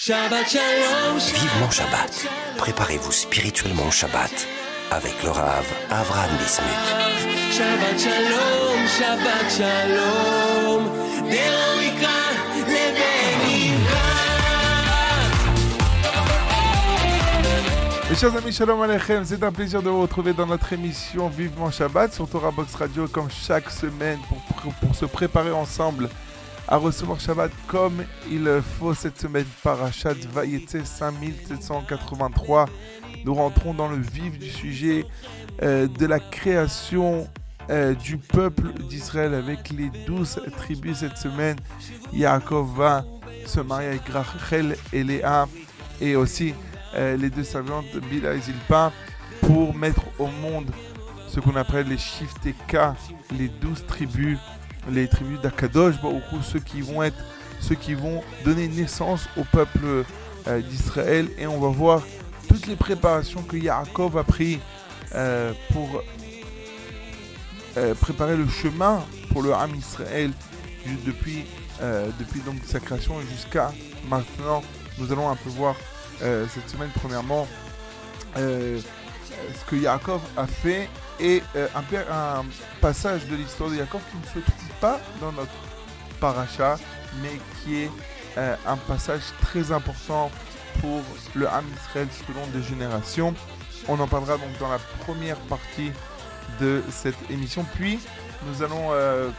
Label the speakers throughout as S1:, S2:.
S1: Shabbat Shalom.
S2: Vivement Shabbat. Préparez-vous spirituellement au Shabbat avec le Rav Avram Bismuth.
S1: Shabbat Shalom. Shabbat Shalom.
S3: Mes chers amis, shalom aleichem, c'est un plaisir de vous retrouver dans notre émission Vivement Shabbat sur Torah Box Radio comme chaque semaine pour, pour, pour se préparer ensemble à recevoir Shabbat comme il faut cette semaine. Parashat Vayetse 5783. Nous rentrons dans le vif du sujet euh, de la création euh, du peuple d'Israël avec les douze tribus cette semaine. Yaakov va se marier avec Rachel et Léa et aussi euh, les deux servantes Bila et Zilpa pour mettre au monde ce qu'on appelle les Shifteka, les douze tribus, les tribus d'Akadosh, ceux qui vont être ceux qui vont donner naissance au peuple euh, d'Israël et on va voir toutes les préparations que Yaakov a pris euh, pour euh, préparer le chemin pour le Ham Israël depuis, depuis donc sa création jusqu'à maintenant. Nous allons un peu voir cette semaine premièrement ce que Yaakov a fait et euh, un, un passage de l'histoire de Yaakov qui ne se trouve pas dans notre paracha mais qui est euh, un passage très important pour le Ham Israël selon des générations. On en parlera donc dans la première partie de cette émission. Puis nous allons euh,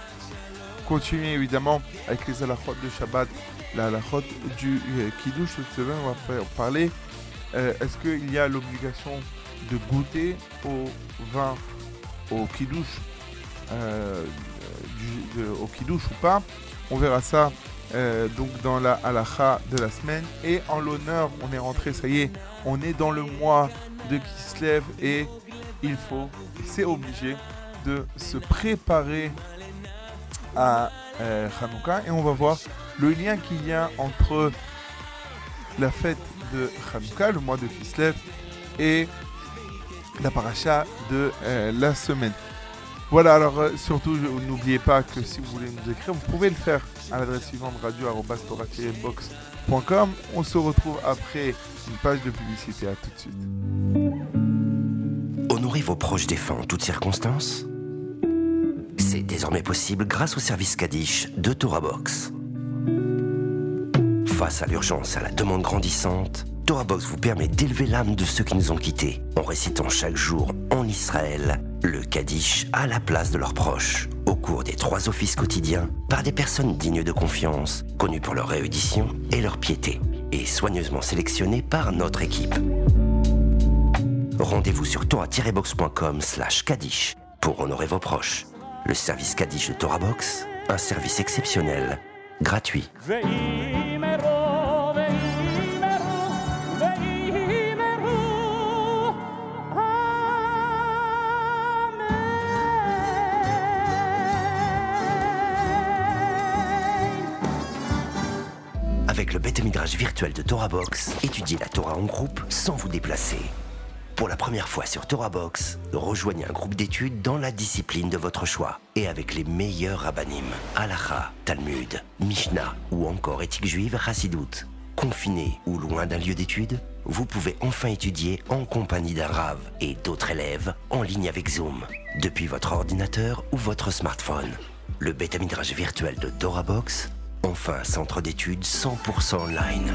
S3: continuer évidemment avec les halachot de Shabbat, la halachot du Kiddush. Cette semaine, on va parler est-ce qu'il y a l'obligation de goûter au vin euh, de- au Kiddush ou pas On verra ça euh, donc dans la halacha de la semaine. Et en l'honneur, on est rentré, ça y est, on est dans le mois de Kislev et il faut, c'est obligé de se préparer à euh, et on va voir le lien qu'il y a entre la fête de Hanouka, le mois de Kislev, et la de euh, la semaine. Voilà, alors euh, surtout, n'oubliez pas que si vous voulez nous écrire, vous pouvez le faire à l'adresse suivante radio-box.com. On se retrouve après une page de publicité. À tout de suite.
S2: Honorer vos proches défunts en toutes circonstances C'est désormais possible grâce au service Kaddish de Torah Box. Face à l'urgence à la demande grandissante, Torah Box vous permet d'élever l'âme de ceux qui nous ont quittés en récitant chaque jour en Israël le Kaddish à la place de leurs proches au cours des trois offices quotidiens par des personnes dignes de confiance, connues pour leur réédition et leur piété, et soigneusement sélectionnées par notre équipe. Rendez-vous sur torah-box.com slash Kaddish pour honorer vos proches. Le service Kaddish de Torah Box, un service exceptionnel, gratuit. Virtuel de Torah Box, étudiez la Torah en groupe sans vous déplacer. Pour la première fois sur Torah Box, rejoignez un groupe d'études dans la discipline de votre choix et avec les meilleurs rabbinim, Halacha, Talmud, Mishnah ou encore éthique juive Chassidoute. Confiné ou loin d'un lieu d'études, vous pouvez enfin étudier en compagnie d'un Rav et d'autres élèves en ligne avec Zoom, depuis votre ordinateur ou votre smartphone. Le Beth Midrash virtuel de Torah Box, enfin centre d'études 100% online.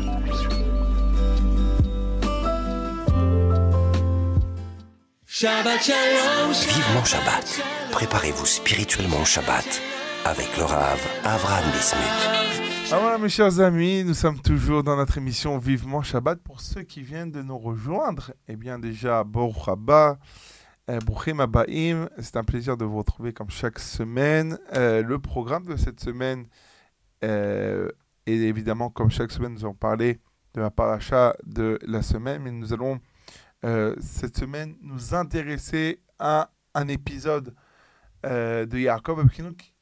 S1: Shabbat Shalom.
S2: Vivement Shabbat. Préparez-vous spirituellement au Shabbat avec le Rav Avram Bismuth.
S3: Ah voilà, mes chers amis, nous sommes toujours dans notre émission Vivement Shabbat. Pour ceux qui viennent de nous rejoindre, eh bien déjà, Baruch Haba, euh, Bruchim Abaim, c'est un plaisir de vous retrouver comme chaque semaine. Euh, le programme de cette semaine euh, est évidemment, comme chaque semaine, nous allons parler de la paracha de la semaine, mais nous allons euh, cette semaine nous intéresser à un épisode euh, de Yaakov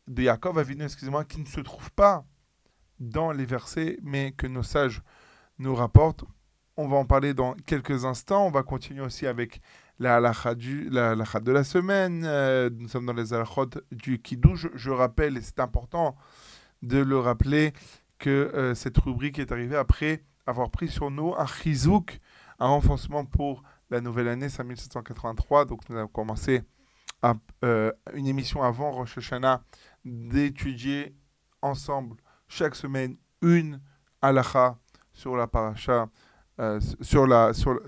S3: de Yaakov Avinu, excusez-moi, qui ne se trouve pas dans les versets, mais que nos sages nous rapportent. On va en parler dans quelques instants. On va continuer aussi avec la halakha, du, la de la semaine. Nous sommes dans les halachot du Kiddush. Je rappelle, et c'est important de le rappeler, que euh, cette rubrique est arrivée après avoir pris sur nous un chizouk, un renforcement pour la nouvelle année 5783. Donc nous avons commencé à, euh, une émission avant Rosh Hashanah d'étudier ensemble chaque semaine une halakha sur la paracha, euh, sur la, sur,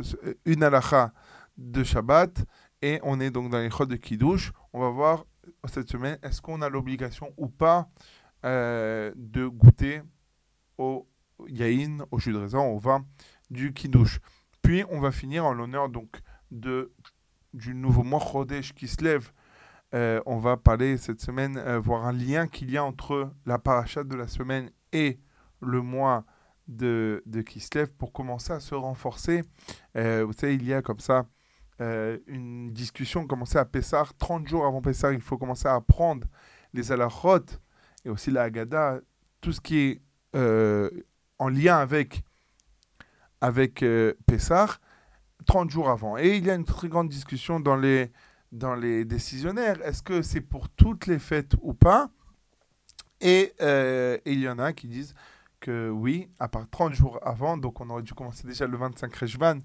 S3: une halakha de Shabbat. Et on est donc dans les chodes de Kiddush. On va voir cette semaine, est-ce qu'on a l'obligation ou pas euh, de goûter au yaïn, au jus de raisin, au vin du Kiddush. Puis on va finir en l'honneur donc de, du nouveau mois qui se lève. Euh, on va parler cette semaine, euh, voir un lien qu'il y a entre la paracha de la semaine et le mois de, de Kislev pour commencer à se renforcer. Vous savez, il y a comme ça une discussion commencer à Pessah. 30 jours avant Pessah, il faut commencer à apprendre les halachot et aussi la Haggadah, tout ce qui est euh, en lien avec, avec euh, Pessah, 30 jours avant. Et il y a une très grande discussion dans les, dans les décisionnaires. Est-ce que c'est pour toutes les fêtes ou pas? Et, euh, il y en a qui disent que oui, à part 30 jours avant, donc on aurait dû commencer déjà le 25 Rejvan,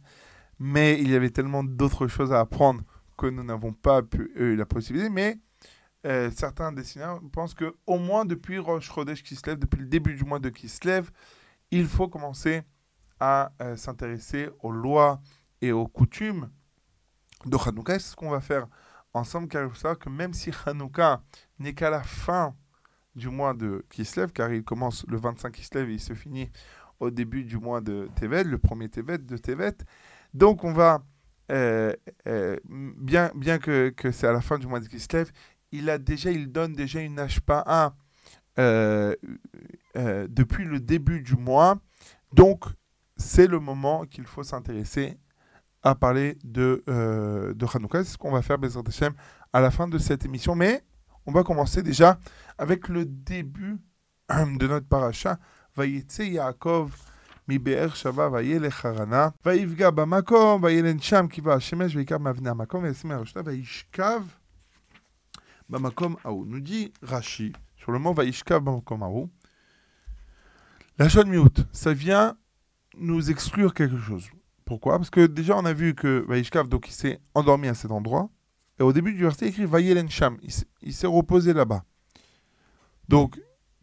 S3: mais il y avait tellement d'autres choses à apprendre que nous n'avons pas eu la possibilité. Mais euh, certains dessinateurs pensent que au moins depuis Rosh Chodesh Kislev, depuis le début du mois de Kislev, il faut commencer à euh, s'intéresser aux lois et aux coutumes de Hanouka. C'est ce qu'on va faire ensemble, car il faut savoir que même si Hanouka n'est qu'à la fin du mois de Kislev, car il commence le 25 Kislev et il se finit au début du mois de Tevet, le premier Tevet de Tevet. Donc on va, euh, bien, bien que, que c'est à la fin du mois de Kislev, il a déjà, il donne déjà une HPA euh, euh, depuis le début du mois. Donc c'est le moment qu'il faut s'intéresser à parler de, euh, de Hanouka. C'est ce qu'on va faire, Bezrat Hashem, à la fin de cette émission. Mais on va commencer déjà avec le début de notre paracha. Vayetse Yaakov מבאר שבע וילך חרנה, ויפגע במקום, וילן שם כיבה השמש, ויקרא מאבני המקום, וישים הרשתה, וישכב Bamakom Aou. Nous dit Rashi, sur le mot Vaishkav Bamakom Aou, la Miout, ça vient nous exclure quelque chose. Pourquoi? Parce que déjà, on a vu que Vaishkav, donc il s'est endormi à cet endroit. Et au début du verset, il écrit Vayelen Sham. Il s'est reposé là-bas. Donc,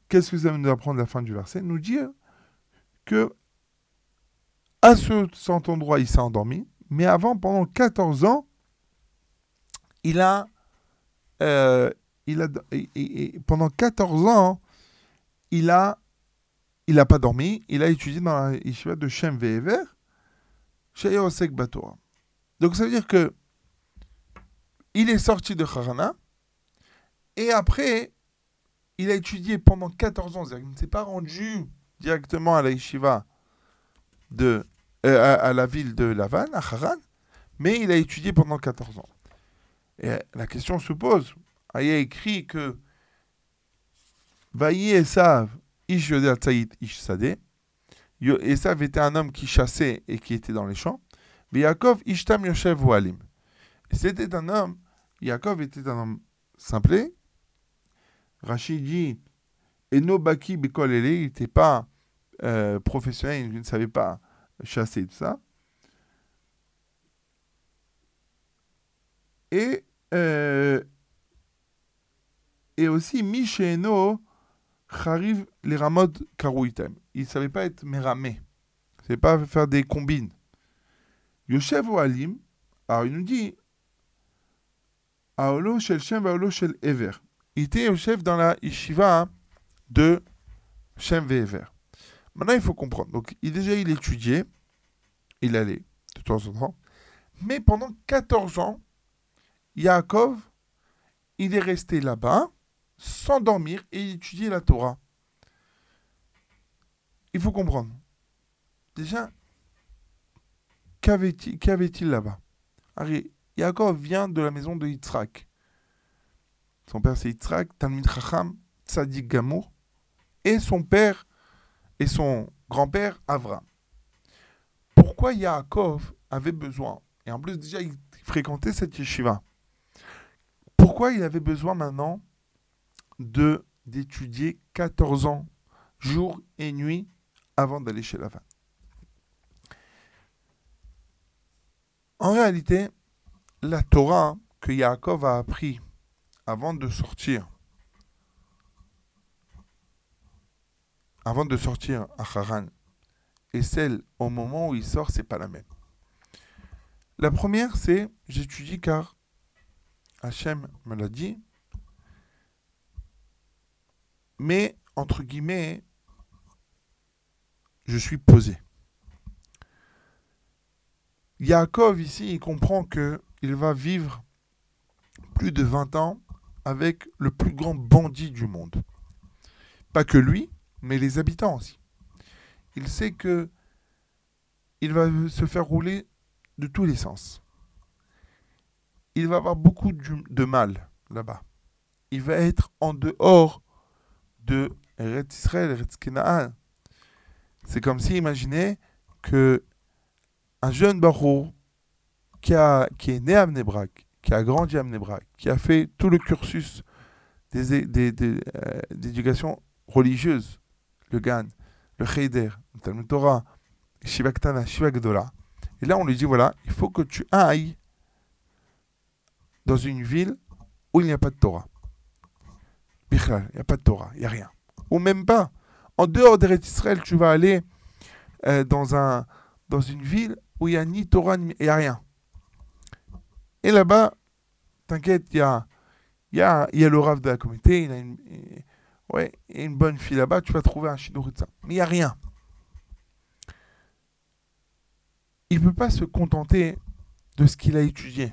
S3: qu'est-ce que ça va nous apprendre à la fin du verset? Nous dire que à ce, cet endroit, il s'est endormi. Mais avant, pendant 14 ans, il a euh, il a pendant 14 ans, il a, il n'a pas dormi, il a étudié dans la yeshiva de Shem Ve'ever, chez. Donc ça veut dire que il est sorti de Harana, et après, il a étudié pendant 14 ans, qu'il ne s'est pas rendu directement à la yeshiva de, euh, à la ville de Lavan, à Haran, mais il a étudié pendant 14 ans. Et la question se pose. Il y a écrit que Vaïe Esav, Ish Ish Sadeh. Esav était un homme qui chassait et qui était dans les champs. Mais Yaakov Ishtam Yoshev Walim. C'était un homme, Yaakov était un homme simplé. Rachid dit Eno Baki Bekol Ele, il n'était pas euh, professionnel, il ne savait pas chasser tout ça. Et, euh, et aussi Misheno Chariv les Ramot Karouitem. Il ne savait pas être méramé. Il ne savait pas faire des combines. Yoshev Alim, alors il nous dit Aolo Shel Shem Aolo Shel Ever. Il était au chef dans la yeshiva de Shem Ve'ever. Maintenant, il faut comprendre. Donc, il, déjà, il étudiait, il allait de temps en temps. Mais pendant 14 ans, Yaakov, il est resté là-bas, sans dormir, et il étudiait la Torah. Il faut comprendre. Déjà, qu'avait-il là-bas? Yaakov vient de la maison de Yitzhak. Son père, c'est Yitzhak, Talmid Chacham, Tzadik Gamour. Et son père et son grand-père Avram. Pourquoi Yaakov avait besoin, et en plus déjà il fréquentait cette yeshiva, pourquoi il avait besoin maintenant de d'étudier 14 ans, jour et nuit, avant d'aller chez la femme En réalité, la Torah hein, que Yaakov a appris avant de sortir, avant de sortir à Haran, et celle au moment où il sort, c'est pas la même. La première, c'est j'étudie car Hachem me l'a dit, mais entre guillemets, je suis posé. Yaakov ici, il comprend que il va vivre plus de 20 ans avec le plus grand bandit du monde. Pas que lui, mais les habitants aussi. Il sait que il va se faire rouler de tous les sens. Il va avoir beaucoup de mal là-bas. Il va être en dehors de Eretz Israël, Eretz Kenaan. C'est comme si, imaginez que un jeune barreau qui, est né à Mnebrak, qui a grandi à Mnebrak, qui a fait tout le cursus d'éducation euh, religieuse, le Gan, le Cheder, le Talmud Torah, Shiva Ktana, Shiva. Et là, on lui dit voilà, il faut que tu ailles dans une ville où il n'y a pas de Torah. il n'y a pas de Torah, il n'y a rien. Ou même pas. En dehors d'Eretz Israël, tu vas aller euh, dans, un, dans une ville où il n'y a ni Torah, ni, il n'y a rien. Et là-bas, t'inquiète, il y a, y, y le Rav de la communauté, il a une, bonne fille là-bas, tu vas trouver un Shidur ça. Mais il n'y a rien. Il ne peut pas se contenter de ce qu'il a étudié.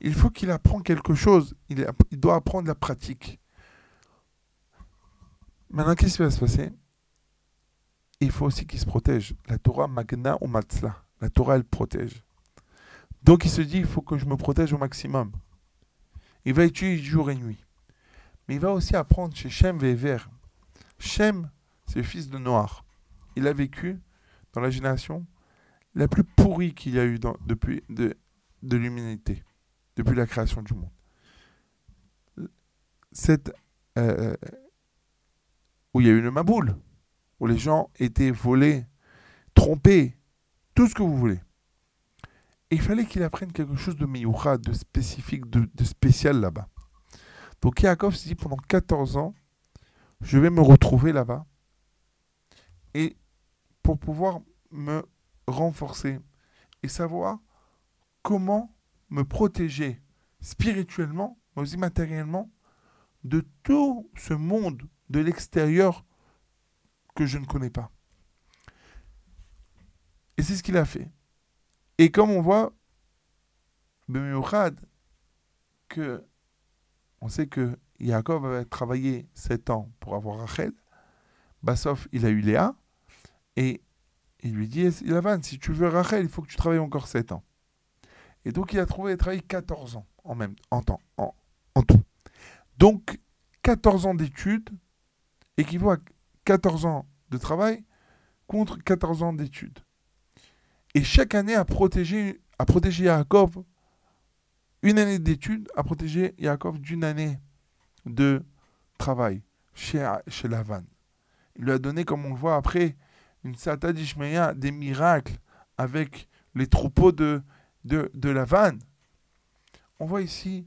S3: Il faut qu'il apprenne quelque chose. Il, doit apprendre la pratique. Maintenant, qu'est-ce qui va se passer? Il faut aussi qu'il se protège. La Torah Magna ou Matzla. La Torah, elle protège. Donc il se dit, il faut que je me protège au maximum. Il va étudier jour et nuit. Mais il va aussi apprendre chez Shem Vever. Shem, c'est le fils de Noir. Il a vécu dans la génération la plus pourrie qu'il y a eu depuis de, de l'humanité, depuis la création du monde. Cette, euh, où il y a eu le Maboul, où les gens étaient volés, trompés, tout ce que vous voulez. Et il fallait qu'il apprenne quelque chose de miyucha, de spécifique, de, spécial là-bas. Donc Yaakov se dit pendant 14 ans, je vais me retrouver là-bas. Et pour pouvoir me renforcer et savoir comment me protéger spirituellement, mais aussi matériellement, de tout ce monde de l'extérieur que je ne connais pas. Et c'est ce qu'il a fait. Et comme on voit, que on sait que Yaakov avait travaillé 7 ans pour avoir Rachel. Bassof, il a eu Léa. Et il lui dit Lavan, si tu veux Rachel, il faut que tu travailles encore 7 ans. Et donc il a trouvé travaillé 14 ans en même temps, en tout. Donc 14 ans d'études équivaut à 14 ans de travail contre 14 ans d'études. Et chaque année a protégé, a protégé Yaakov, une année d'études a protégé Yaakov d'une année de travail chez, chez Lavan. Il lui a donné, comme on le voit après, une sata d'Ishmaïa, des miracles avec les troupeaux de, de, de Lavan. On voit ici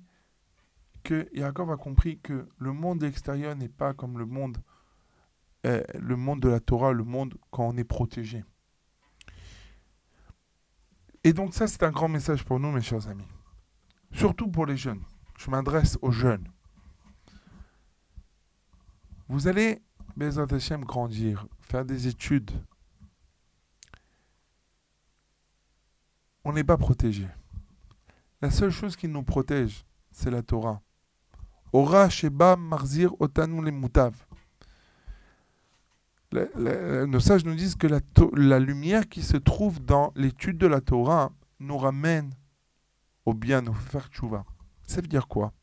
S3: que Yaakov a compris que le monde extérieur n'est pas comme le monde, euh, le monde de la Torah, le monde quand on est protégé. Et donc ça, c'est un grand message pour nous, mes chers amis. Surtout pour les jeunes. Je m'adresse aux jeunes. Vous allez, Bezat Hashem, grandir, faire des études. On n'est pas protégé. La seule chose qui nous protège, c'est la Torah. Ora Sheba Marzir Otanu les Mutav nos sages nous disent que la, lumière qui se trouve dans l'étude de la Torah nous ramène au bien, nous faire tchouva. Ça veut dire quoi?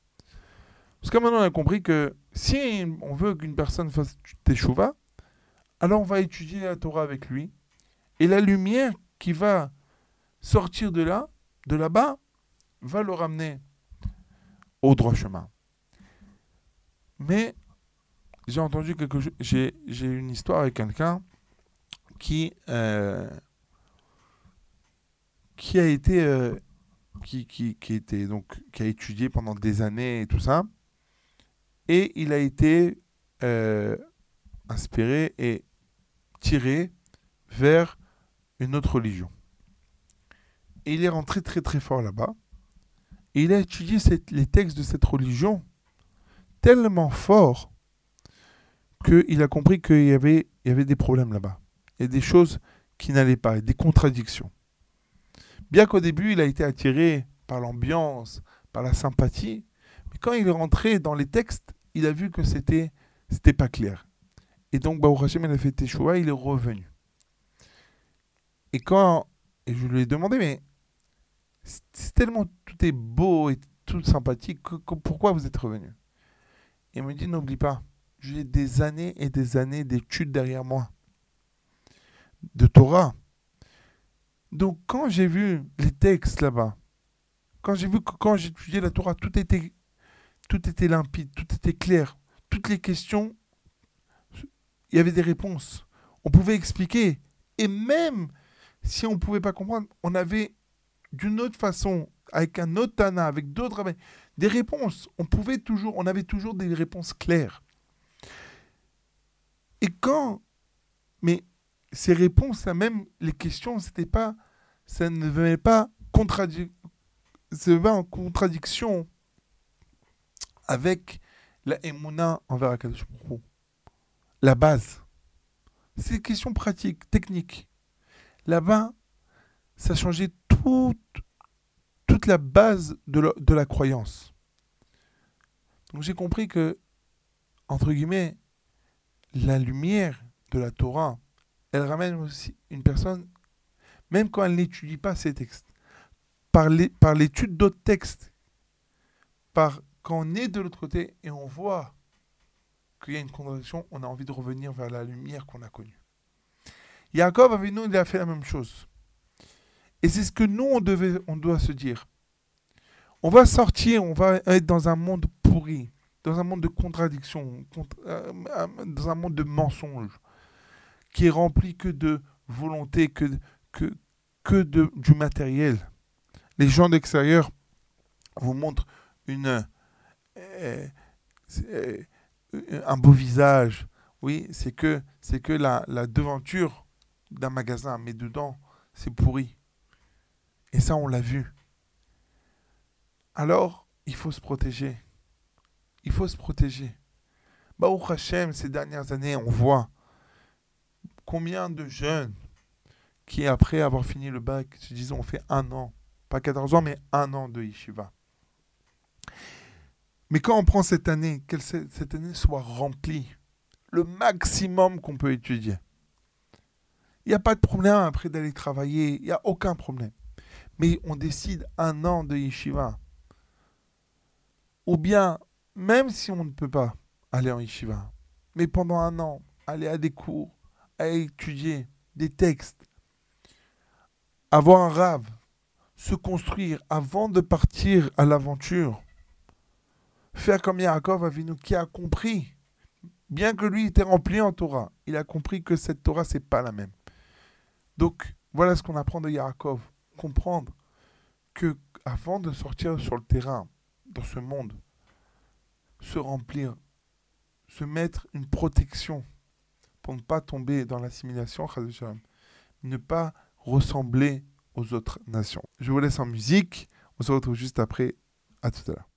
S3: Parce que maintenant on a compris que si on veut qu'une personne fasse tchouva, alors on va étudier la Torah avec lui. Et la lumière qui va sortir de là, de là-bas, va le ramener au droit chemin. Mais j'ai entendu quelque chose. J'ai, une histoire avec quelqu'un qui, euh, qui a été euh, qui, qui, qui était donc qui a étudié pendant des années et tout ça. Et il a été euh, inspiré et tiré vers une autre religion. Et il est rentré très très fort là-bas. Et il a étudié les textes de cette religion tellement fort qu'il a compris qu'il y avait, des problèmes là-bas. A des choses qui n'allaient pas, des contradictions. Bien qu'au début, il a été attiré par l'ambiance, par la sympathie, mais quand il est rentré dans les textes, il a vu que c'était c'était pas clair. Et donc, Baruch Hashem, il a fait Teshuvah, il est revenu. Et quand et je lui ai demandé, mais c'est tellement tout est beau et tout sympathique, que- que- pourquoi vous êtes revenu? Il me dit, n'oublie pas, j'ai des années et des années d'études derrière moi, de Torah. Donc, quand j'ai vu les textes là-bas, quand j'ai vu que quand j'étudiais la Torah, tout était, tout était limpide, tout était clair. Toutes les questions, il y avait des réponses. On pouvait expliquer. Et même si on ne pouvait pas comprendre, on avait d'une autre façon, avec un autre Tana, avec d'autres des réponses. On pouvait toujours, on avait toujours des réponses claires. Et quand, mais ces réponses, là, même les questions, c'était pas, ça ne venait pas ça en contradiction avec la Emouna envers Akadosh. La base. C'est des questions pratiques, techniques. Là-bas, ça changeait toute, toute la base de la, croyance. Donc j'ai compris que, entre guillemets, la lumière de la Torah, elle ramène aussi une personne, même quand elle n'étudie pas ces textes, par l'étude d'autres textes, par quand on est de l'autre côté et on voit qu'il y a une contradiction, on a envie de revenir vers la lumière qu'on a connue. Jacob avec nous, il a fait la même chose. Et c'est ce que nous, on, devait, on doit se dire. On va sortir, on va être dans un monde pourri, dans un monde de contradictions, contra- euh, euh, dans un monde de mensonges, qui est rempli que de volonté, que, que, que de, du matériel. Les gens d'extérieur vous montrent une, euh, un beau visage. Oui, c'est que, c'est que la, la devanture d'un magasin, mais dedans, c'est pourri. Et ça, on l'a vu. Alors, il faut se protéger. Il faut se protéger. Baruch Hashem, ces dernières années, on voit combien de jeunes qui, après avoir fini le bac, se disent on fait un an, pas 14 ans, mais un an de yeshiva. Mais quand on prend cette année, que cette année soit remplie, le maximum qu'on peut étudier. Il n'y a pas de problème après d'aller travailler, il n'y a aucun problème. Mais on décide un an de yeshiva. Ou bien, même si on ne peut pas aller en yeshiva, mais pendant un an, aller à des cours, à étudier des textes, avoir un rave, se construire avant de partir à l'aventure, faire comme Yaakov Avinu qui a compris, bien que lui était rempli en Torah, il a compris que cette Torah, c'est pas la même. Donc, voilà ce qu'on apprend de Yaakov. Comprendre que avant de sortir sur le terrain, dans ce monde, se remplir, se mettre une protection pour ne pas tomber dans l'assimilation, ne pas ressembler aux autres nations. Je vous laisse en musique. On se retrouve juste après. À tout à l'heure.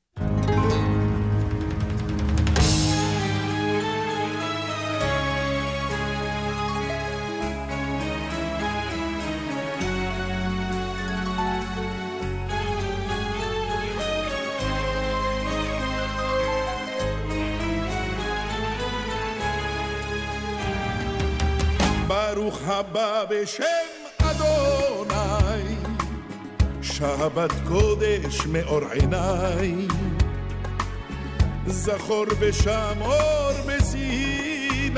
S4: הבא בשם אדוני, שבת קודש מאור עיניי. זכור ושמור בסיני,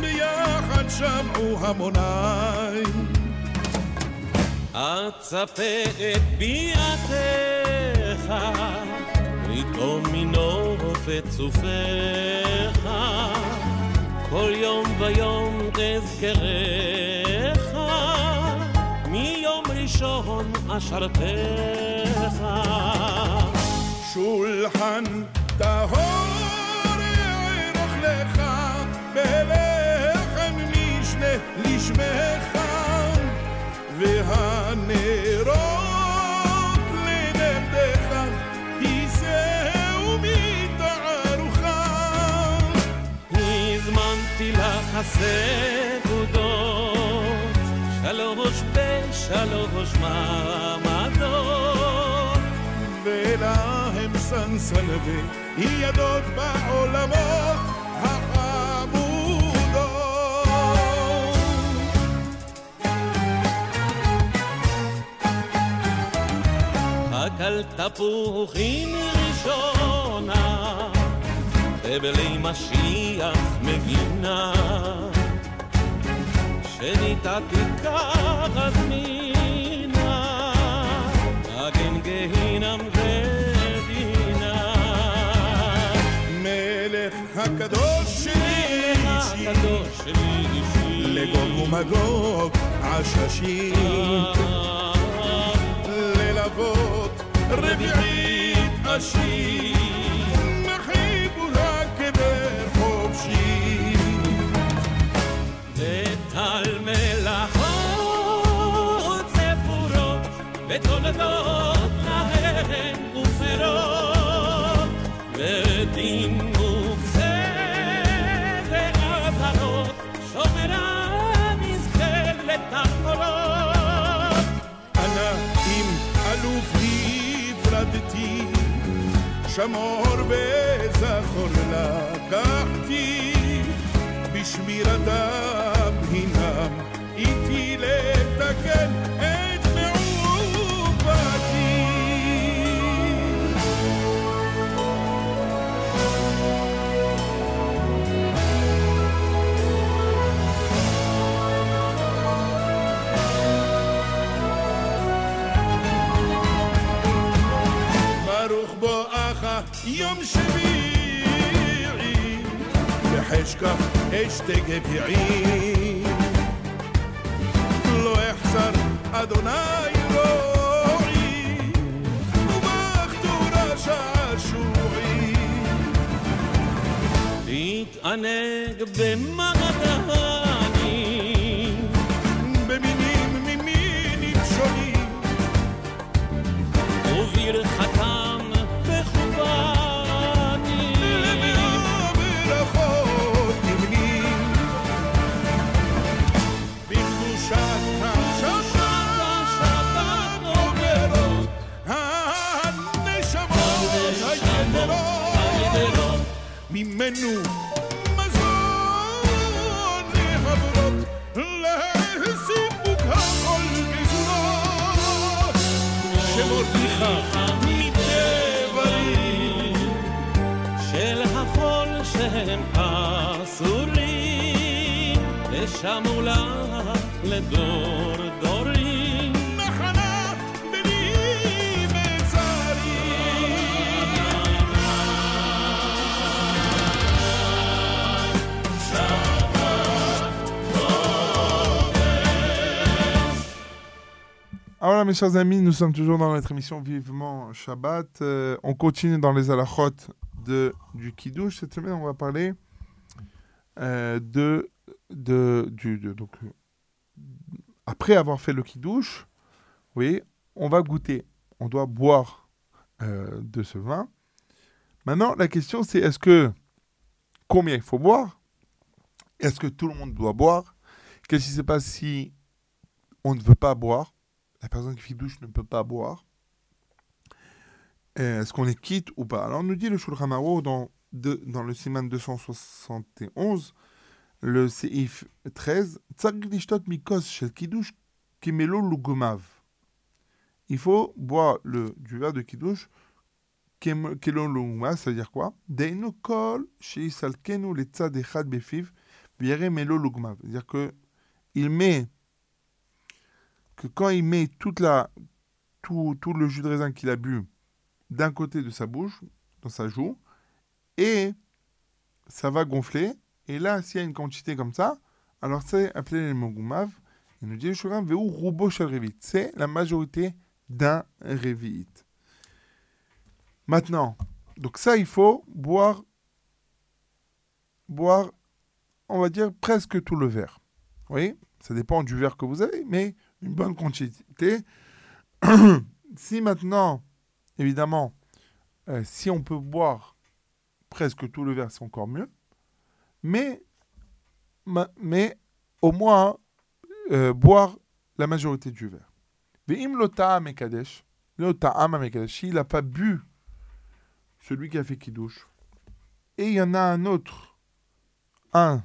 S4: ביחד שמעו המוני.
S1: אצפה את ביעתך, לטעום מנוף את צופיך, כל יום ויום תזכרך, מיום ראשון
S5: אשרתך.
S4: שולחן טהור יערוך לך בלחם משנה לשמך
S5: הסעודות, שלוש בשלוש מעמדות.
S4: ולהם סנסנבי ידות בעולמות החמודות.
S5: אכל תפוחים ראשונה, חבלי משיח מגינה, שניתה תיקח מינה, אגן גהינם ודינה.
S4: מלך הקדוש שלי
S5: הקדוש שלי
S4: לגוג ומגוג עששית ללוות רביעית עשיר. מחיבו וחופשי.
S5: וטל מלאכות ספורות ותולדות להן ופרות ודינוק זה ועזרות שומרה נזכר לתחבורות.
S4: אנא אם אלופי הפרדתי שמור וזכור לקחתי בשמירתם הינם איתי לתקן את מעובתי ברוך בואך יום שביעי בחשכך אשתי גביעי לא אחסר אדוני רועי ובכתורה שעשועי
S5: להתענג במרדני
S4: ממנו. מזון לחברות לסיפוק הכל גזורות שמותיך מדברים
S5: של החול שהם אסורים ושמו לך לדור
S3: Alors voilà, mes chers amis, nous sommes toujours dans notre émission Vivement Shabbat. Euh, on continue dans les halachot de, du Kiddush. Cette semaine, on va parler euh, de, de, du, donc, euh, après avoir fait le Kiddush, oui, on va goûter. On doit boire de ce vin. Maintenant, la question, c'est est-ce que combien il faut boire? Est-ce que tout le monde doit boire? Qu'est-ce qui se passe si on ne veut pas boire? La personne qui fait douche ne peut pas boire. Est-ce qu'on les quitte ou pas? Alors, on nous dit le Shulchan Aruch dans, dans le Siman 271, le Seif 13, Tzarich lishtot mikos shel kiddush kimelo lugumav. Il faut boire le, du verre de kiddush kelo lugumav, c'est-à-dire quoi. C'est-à-dire que il met que quand il met toute la, tout, tout le jus de raisin qu'il a bu d'un côté de sa bouche, dans sa joue, et ça va gonfler. Et là, s'il y a une quantité comme ça, alors c'est appelé le mogumav, Il nous dit le Shulchan Veu Rubo. C'est la majorité d'un Revit. Maintenant, donc ça, il faut boire, boire, on va dire, presque tout le verre. Oui, ça dépend du verre que vous avez, mais une bonne quantité. si maintenant, évidemment, euh, si on peut boire presque tout le verre, c'est encore mieux. Mais, ma- mais au moins, euh, boire la majorité du verre. Ve'im mekadesh, n'a pas bu celui qui a fait kiddush, et il y en a un autre, un,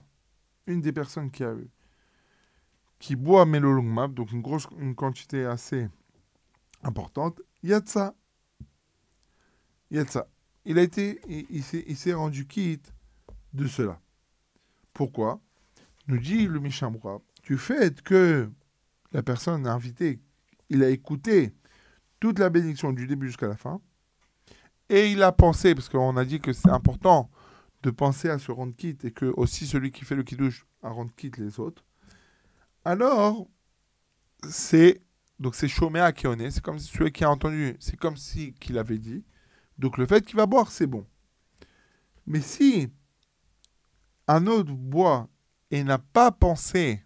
S3: une des personnes qui a eu, qui boit melolungmab, donc une grosse une quantité assez importante, yatsa. Yatsa. Il a été, il, il s'est rendu quitte de cela. Pourquoi? Nous dit le Mishamra, du fait que la personne invitée, il a écouté toute la bénédiction du début jusqu'à la fin, et il a pensé, parce qu'on a dit que c'est important de penser à se rendre quitte, et que aussi celui qui fait le kiddush à rendre quitte les autres, alors c'est donc c'est en est, c'est comme si celui qui a entendu, c'est comme si qu'il avait dit. Donc le fait qu'il va boire, c'est bon. Mais si un autre boit et n'a pas pensé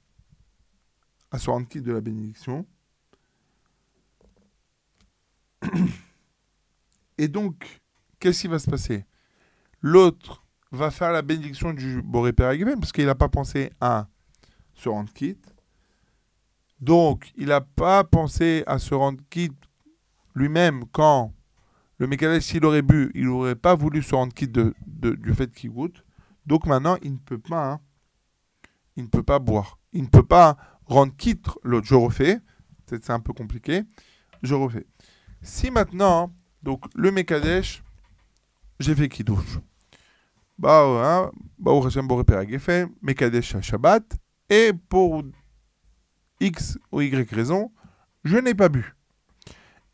S3: à se rendre quitte de la bénédiction, et donc, qu'est-ce qui va se passer? L'autre va faire la bénédiction du Boré Père parce qu'il n'a pas pensé à se rendre quitte. Donc, il n'a pas pensé à se rendre quitte lui-même quand le Mekadesh, s'il aurait bu, il n'aurait pas voulu se rendre quitte du fait qu'il goûte. Donc maintenant, il ne peut pas, hein, il ne peut pas boire. Il ne peut pas rendre quitte l'autre. Je refais. C'est un peu compliqué. Je refais. Si maintenant, donc le Mekadesh, j'ai fait Kiddush. Bah, hein, bah, Hashem Boré Agefé, Mekadesh à Shabbat, et pour X ou Y raison, je n'ai pas bu.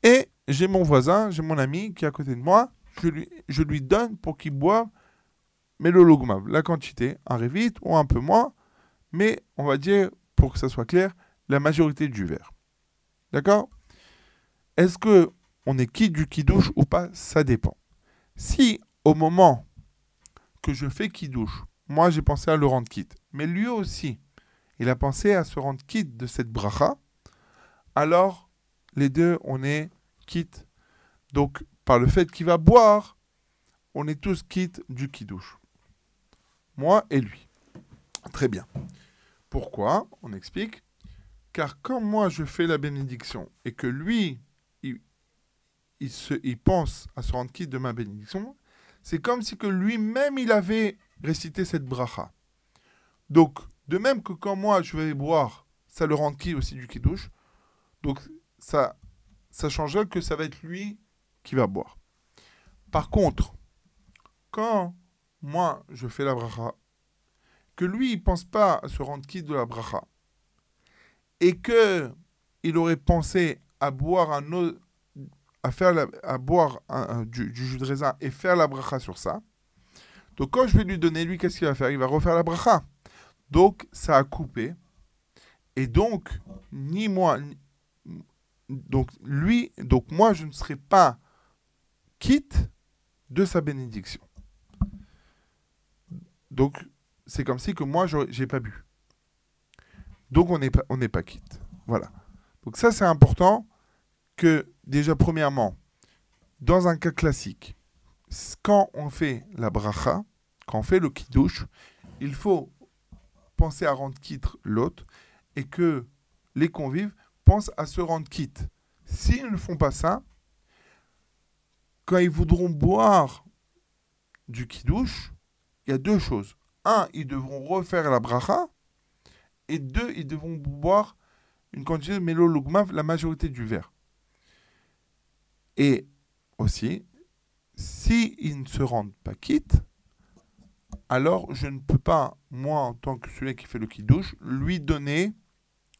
S3: Et j'ai mon voisin, j'ai mon ami qui est à côté de moi, je lui, je lui donne pour qu'il boive, mais le logmav, la quantité, un révit ou un peu moins, mais on va dire, pour que ça soit clair, la majorité du verre. D'accord? Est-ce que on est quitte du kidouche ou pas? Ça dépend. Si au moment que je fais kidouche, moi j'ai pensé à le rendre quitte, mais lui aussi, il a pensé à se rendre quitte de cette bracha, alors les deux, on est quitte. Donc, par le fait qu'il va boire, on est tous quitte du kidouche. Moi et lui. Très bien. Pourquoi On explique. Car quand moi je fais la bénédiction et que lui, il, se, il pense à se rendre quitte de ma bénédiction, c'est comme si que lui-même il avait récité cette bracha. Donc, de même que quand moi je vais boire, ça le rend quitte aussi du kidouche. Donc, ça, ça changerait que ça va être lui qui va boire. Par contre, quand moi je fais la bracha, que lui il pense pas à se rendre quitte de la bracha, et que il aurait pensé à boire un autre, à faire la- à boire du, du jus de raisin et faire la bracha sur ça. Donc quand je vais lui donner, lui, qu'est-ce qu'il va faire? Il va refaire la bracha. Donc ça a coupé. Et donc, ni moi, ni- donc lui, donc moi, je ne serai pas quitte de sa bénédiction. Donc, c'est comme si que moi, j'ai pas bu. Donc, on n'est pas, pas quitte. Voilà. Donc, ça, c'est important que, déjà, premièrement, dans un cas classique, quand on fait la bracha, quand on fait le kiddush, il faut penser à rendre quitte l'autre et que les convives pensent à se rendre quitte. S'ils ne font pas ça, quand ils voudront boire du kiddush, il y a deux choses. Un, ils devront refaire la bracha. Et deux, ils devront boire une quantité de mélo lugmav, la majorité du verre. Et aussi, si ils ne se rendent pas quitte, alors je ne peux pas, moi, en tant que celui qui fait le kiddush, lui donner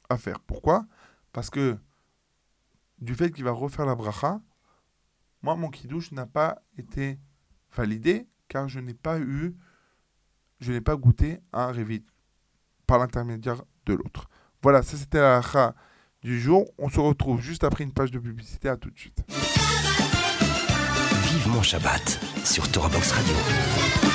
S3: à faire. Pourquoi? Parce que du fait qu'il va refaire la bracha, moi, mon kiddush n'a pas été validé car je n'ai pas eu, je n'ai pas goûté un révit par l'intermédiaire de l'autre. Voilà, ça c'était la halakha du jour. On se retrouve juste après une page de publicité. À tout de suite.
S2: Vivement Shabbat sur Torah Box Radio.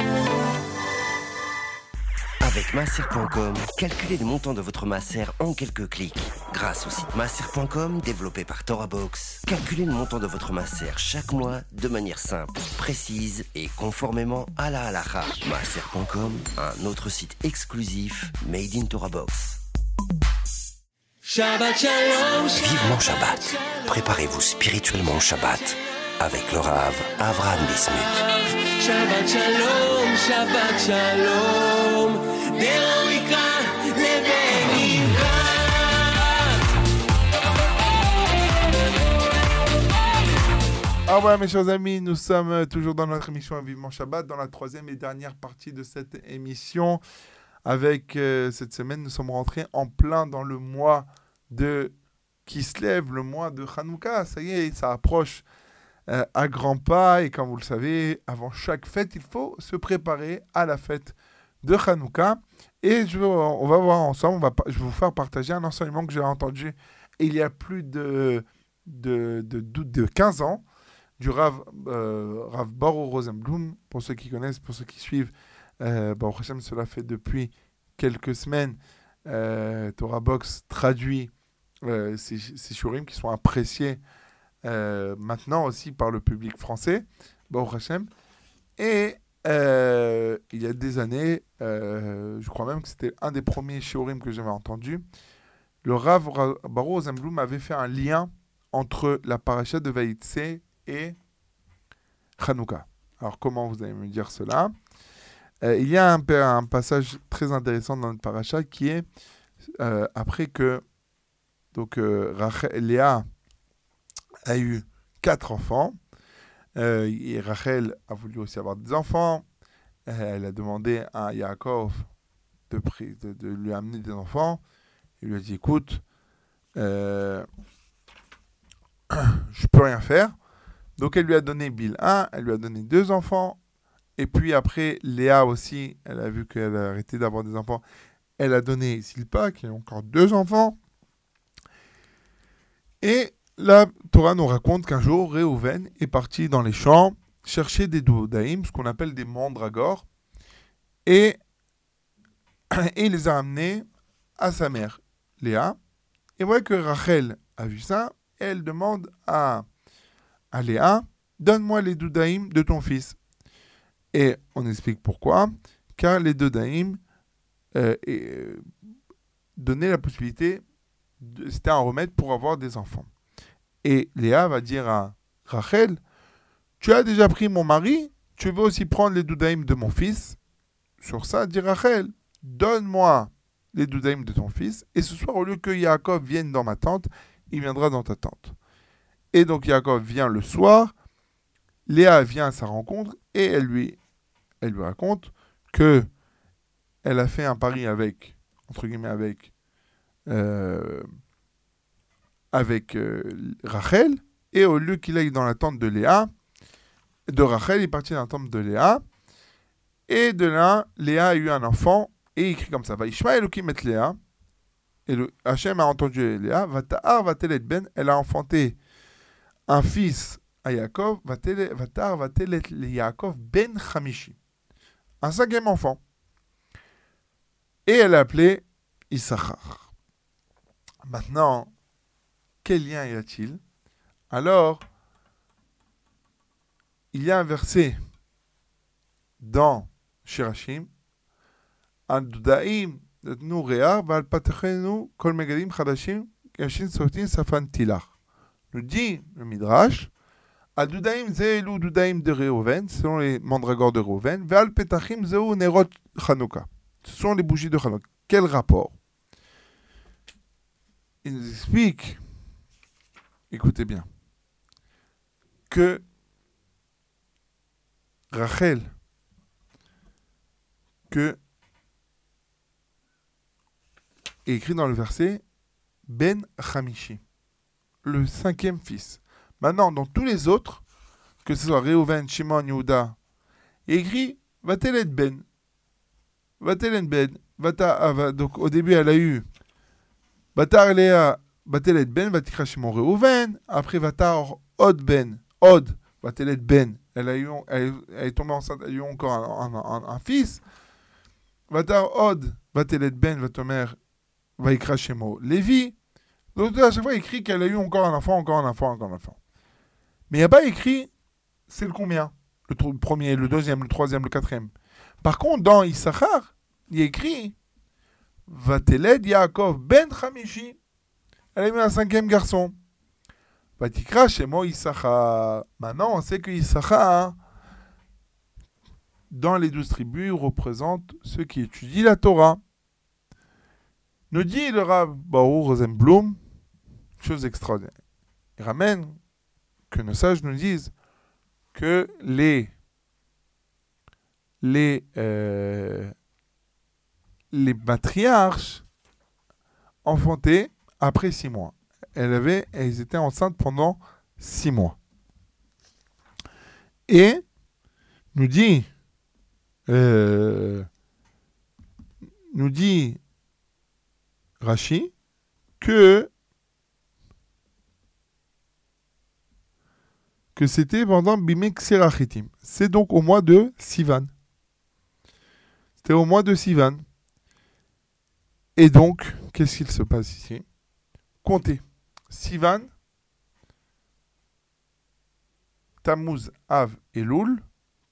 S2: Avec masser.com, calculez le montant de votre masser en quelques clics. Grâce au site masser.com développé par TorahBox, calculez le montant de votre masser chaque mois de manière simple, précise et conformément à la halakha. Masser.com, un autre site exclusif made in TorahBox.
S1: Shabbat Shalom,
S2: Vivement Shabbat. Préparez-vous spirituellement au Shabbat avec le Rav Avram Bismuth.
S1: Shabbat Shalom, Shabbat Shalom,
S3: Ah ouais, mes chers amis, nous sommes toujours dans notre émission Vivement Shabbat, dans la troisième et dernière partie de cette émission. Avec euh, cette semaine, nous sommes rentrés en plein dans le mois de qui le mois de Hanouka. Ça y est, ça approche euh, à grands pas. Et comme vous le savez, avant chaque fête, il faut se préparer à la fête de Hanouka. Et je, on va voir ensemble, on va, je vais vous faire partager un enseignement que j'ai entendu il y a plus de, de, de, de, de 15 ans du Rav, euh, Rav Baro Rosenblum, pour ceux qui connaissent, pour ceux qui suivent. Euh, Hashem, cela fait depuis quelques semaines. Euh, Torah Box traduit euh, ces, ces shurim qui sont appréciés euh, maintenant aussi par le public français. Baruch Hashem. Et euh, il y a des années, euh, je crois même que c'était un des premiers shurim que j'avais entendu, le Rav Ra- Baro Rosenblum avait fait un lien entre la paracha de Vaïtse et Hanouka. Alors comment vous allez me dire cela? Il y a un, pa- un passage très intéressant dans notre paracha qui est après que donc Rachel- Léa a eu quatre enfants euh, et Rachel a voulu aussi avoir des enfants. Euh, elle a demandé à Yaakov de, lui amener des enfants. Il lui a dit écoute, euh, je peux rien faire. Donc elle lui a donné Bill 1, elle lui a donné deux enfants. Et puis après, Léa aussi, elle a vu qu'elle a arrêté d'avoir des enfants. Elle a donné Silpa, qui a encore deux enfants. Et la Torah nous raconte qu'un jour, Réhouven est parti dans les champs chercher des doudaïm, ce qu'on appelle des mandragores. Et, il les a amenés à sa mère, Léa. Et voilà que Rachel a vu ça. Et elle demande à Léa, donne-moi les doudaïm de ton fils. Et on explique pourquoi. Car les doudaïm euh, euh, donnaient la possibilité, c'était un remède pour avoir des enfants. Et Léa va dire à Rachel, tu as déjà pris mon mari, tu veux aussi prendre les doudaïm de mon fils? Sur ça, dit Rachel, donne-moi les doudaïm de ton fils, et ce soir, au lieu que Yaakov vienne dans ma tente, il viendra dans ta tente. Et donc Yaakov vient le soir, Léa vient à sa rencontre et elle lui, elle lui raconte que elle a fait un pari avec, entre guillemets, avec, euh, avec euh, Rachel, et au lieu qu'il aille dans la tente de Léa, de Rachel, il est parti dans la tente de Léa, Et de là, Léa a eu un enfant et il écrit comme ça. Vaishma Elohim et Léa. Et le Hachem a entendu Léa. Vata'ar vatelet ben. Elle a enfanté un fils à Yaakov. Vata'ar vatelet le Yaakov ben Hamishi. Un cinquième enfant. Et elle l'a appelé Issachar. Maintenant, quel lien y a-t-il? Alors, il y a un verset dans Shirachim, nous dit le Midrash, Adudaim de selon les mandragores de Reuven, nerot Ce sont les bougies de Chanukah. Quel rapport? Il nous explique écoutez bien, que Rachel, que écrit dans le verset Ben Hamishi, le cinquième fils. Maintenant, dans tous les autres, que ce soit Reuven, Shimon, Yehuda, écrit Vatelet Ben? Ben? Vata, ah, donc au début, elle a eu Batar Léa, Vatelet Ben, Vatikra Shimon Reuven. Après, Vatar Od Ben. Od, Vatelet Ben? Elle, a eu, elle, est tombée enceinte, elle a eu encore un, un- fils. Vatar Od, Vatelet Ben, Vatomer, Vaikra Shemo Lévi? Donc à chaque fois, écrit qu'elle a eu encore un enfant, encore un enfant, encore un enfant. Mais il n'y a pas écrit c'est le combien? Le, premier, le deuxième, le troisième, le quatrième. Par contre, dans Issachar, il y a écrit Vateled Yaakov ben Hamishi. Elle a eu un cinquième garçon. Vatikra Shemo Issachar. Maintenant, on sait que Issachar, dans les douze tribus, représente ceux qui étudient la Torah. Nous dit le Rav Baruch Rosenblum, chose extraordinaire. Il ramène que nos sages nous disent que les les euh, les matriarches enfantaient après six mois. Elles, avaient, elles étaient enceintes pendant six mois. Et nous dit euh, nous dit Rashi que que c'était pendant Bimek Serachitim. C'est donc au mois de Sivan. C'était au mois de Sivan. Et donc, qu'est-ce qu'il se passe ici? Comptez. Sivan, Tammuz, Av, Elul,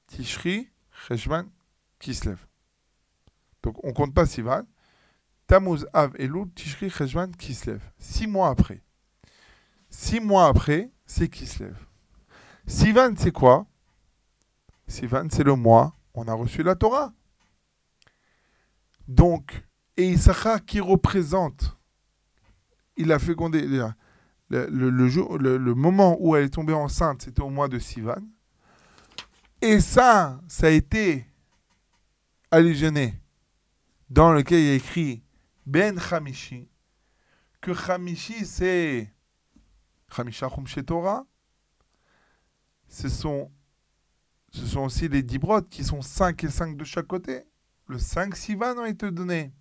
S3: Tishri, Cheshvan, Kislev. Donc, on compte pas Sivan. Tammuz, Av, Elul, Tishri, Cheshvan, Kislev. Six mois après. Six mois après, c'est Kislev. Sivan, c'est quoi? Sivan, c'est le mois on a reçu la Torah. Donc, et Issachar qui représente, il a fécondé, le, moment où elle est tombée enceinte, c'était au mois de Sivan. Et ça, ça a été allusionné dans lequel il y a écrit Ben Hamishi, que Hamishi c'est Hamisha Chumshe Torah, ce sont, ce aussi les dix brodes qui sont 5 et 5 de chaque côté. Le 5 Sivan ont été donnés.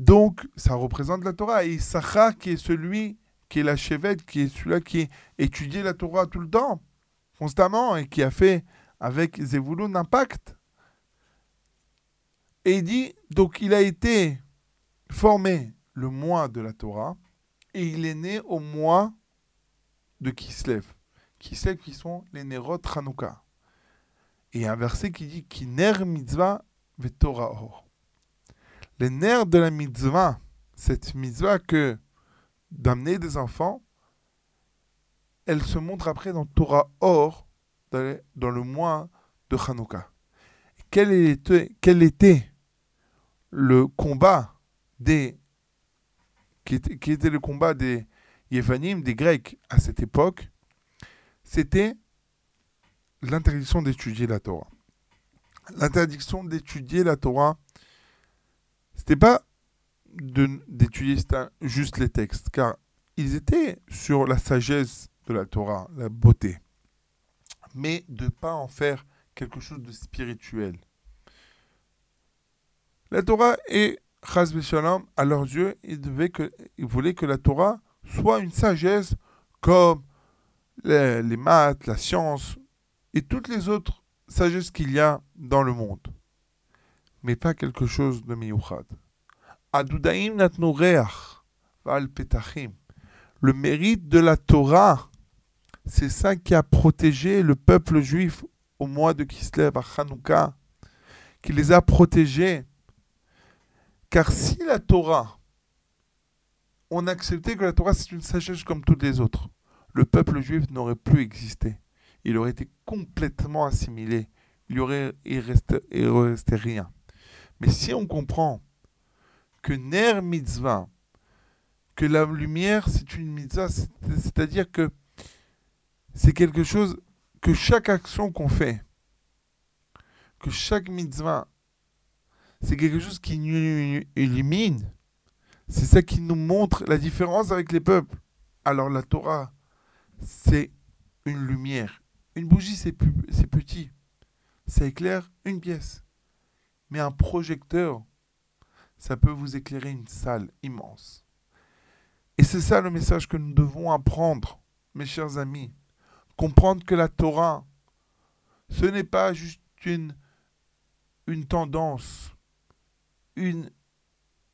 S3: Donc, ça représente la Torah. Et Issachar, qui est celui qui est la chevette, qui est celui-là qui étudie la Torah tout le temps, constamment, et qui a fait avec Zevulun un pacte. Et il dit, donc il a été formé le mois de la Torah, et il est né au mois de Kislev. Kislev qui sont les Nerot Hanouka. Et un verset qui dit Kiner mitzvah vetorah or. Les nerfs de la mitzvah, cette mitzvah que d'amener des enfants, elle se montre après dans Torah Or, dans, le mois de Hanouka. Quel était, le combat des qui était le combat des Yévanim, des Grecs à cette époque, c'était l'interdiction d'étudier la Torah. L'interdiction d'étudier la Torah, c'était pas d'étudier juste les textes, car ils étaient sur la sagesse de la Torah, la beauté, mais de pas en faire quelque chose de spirituel. La Torah est Chaz Shalom, à leurs yeux, ils voulaient que la Torah soit une sagesse comme les, les maths, la science et toutes les autres sagesses qu'il y a dans le monde. Mais pas quelque chose de miyuchad. Adudaim natnu reach val petachim. Le mérite de la Torah, c'est ça qui a protégé le peuple juif au mois de Kislev à Hanouka, qui les a protégés. Car si la Torah, on acceptait que la Torah c'est une sagesse comme toutes les autres, le peuple juif n'aurait plus existé. Il aurait été complètement assimilé. Il aurait il il restait rien. Mais si on comprend que Ner Mitzvah, que la lumière c'est une mitzvah, c'est- c'est-à-dire que c'est quelque chose que chaque action qu'on fait, que chaque mitzvah, c'est quelque chose qui nous illumine. C'est ça qui nous montre la différence avec les peuples. Alors la Torah, c'est une lumière. Une bougie, c'est petit. Ça éclaire une pièce. Mais un projecteur, ça peut vous éclairer une salle immense. Et c'est ça le message que nous devons apprendre, mes chers amis. Comprendre que la Torah, ce n'est pas juste une, une tendance, une,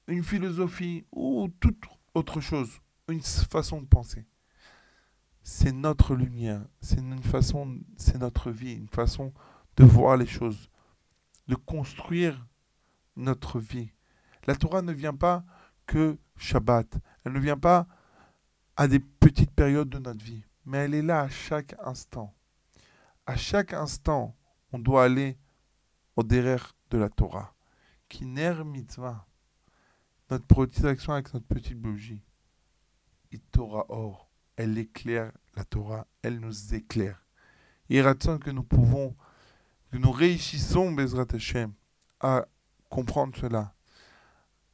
S3: une philosophie ou toute autre chose, une façon de penser. C'est notre lumière, c'est une façon, c'est notre vie, une façon de voir les choses, de construire notre vie. La Torah ne vient pas que Shabbat, elle ne vient pas à des petites périodes de notre vie, mais elle est là à chaque instant. À chaque instant, on doit aller au derrière de la Torah. Kiner mitzvah. Notre petite action avec notre petite bougie. Et Torah or. Elle éclaire la Torah. Elle nous éclaire. Ratson que nous pouvons, que nous réussissons, Bezrat Hashem, à comprendre cela.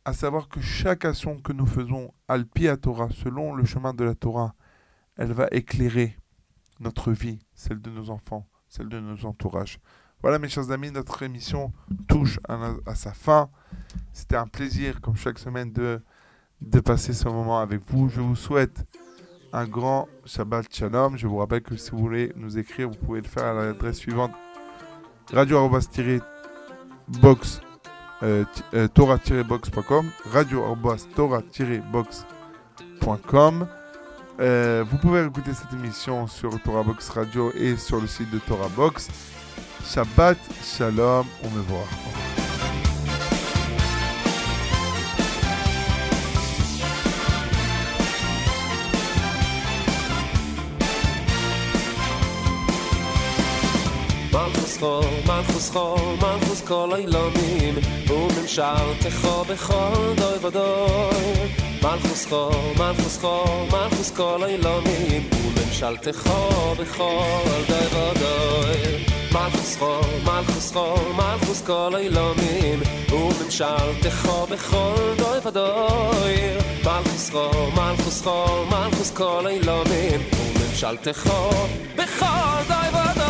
S3: À savoir que chaque action que nous faisons al pied à Torah, selon le chemin de la Torah, elle va éclairer notre vie, celle de nos enfants, celle de nos entourages. Voilà, mes chers amis, notre émission touche à, sa fin. C'était un plaisir, comme chaque semaine, de passer ce moment avec vous. Je vous souhaite un grand Shabbat Shalom. Je vous rappelle que si vous voulez nous écrire, vous pouvez le faire à l'adresse suivante radio box euh, euh, torah-box.com radio torah-box.com Euh, vous pouvez écouter cette émission sur Torah Box Radio et sur le site de Torah Box. Shabbat Shalom, on me voit.
S1: חור, מלכוס חור, מלכוס כל אילונים וממשלתך בכל דוי ודוי. מלכוס חור, מלכוס חור, מלכוס כל אילונים וממשלתך בכל דוי ודוי. מלכוס חור, מלכוס חור, מלכוס כל אילונים וממשלתך בכל דוי ודוי. מלכוס חור, מלכוס חור, מלכוס כל אילונים וממשלתך בכל דוי ודוי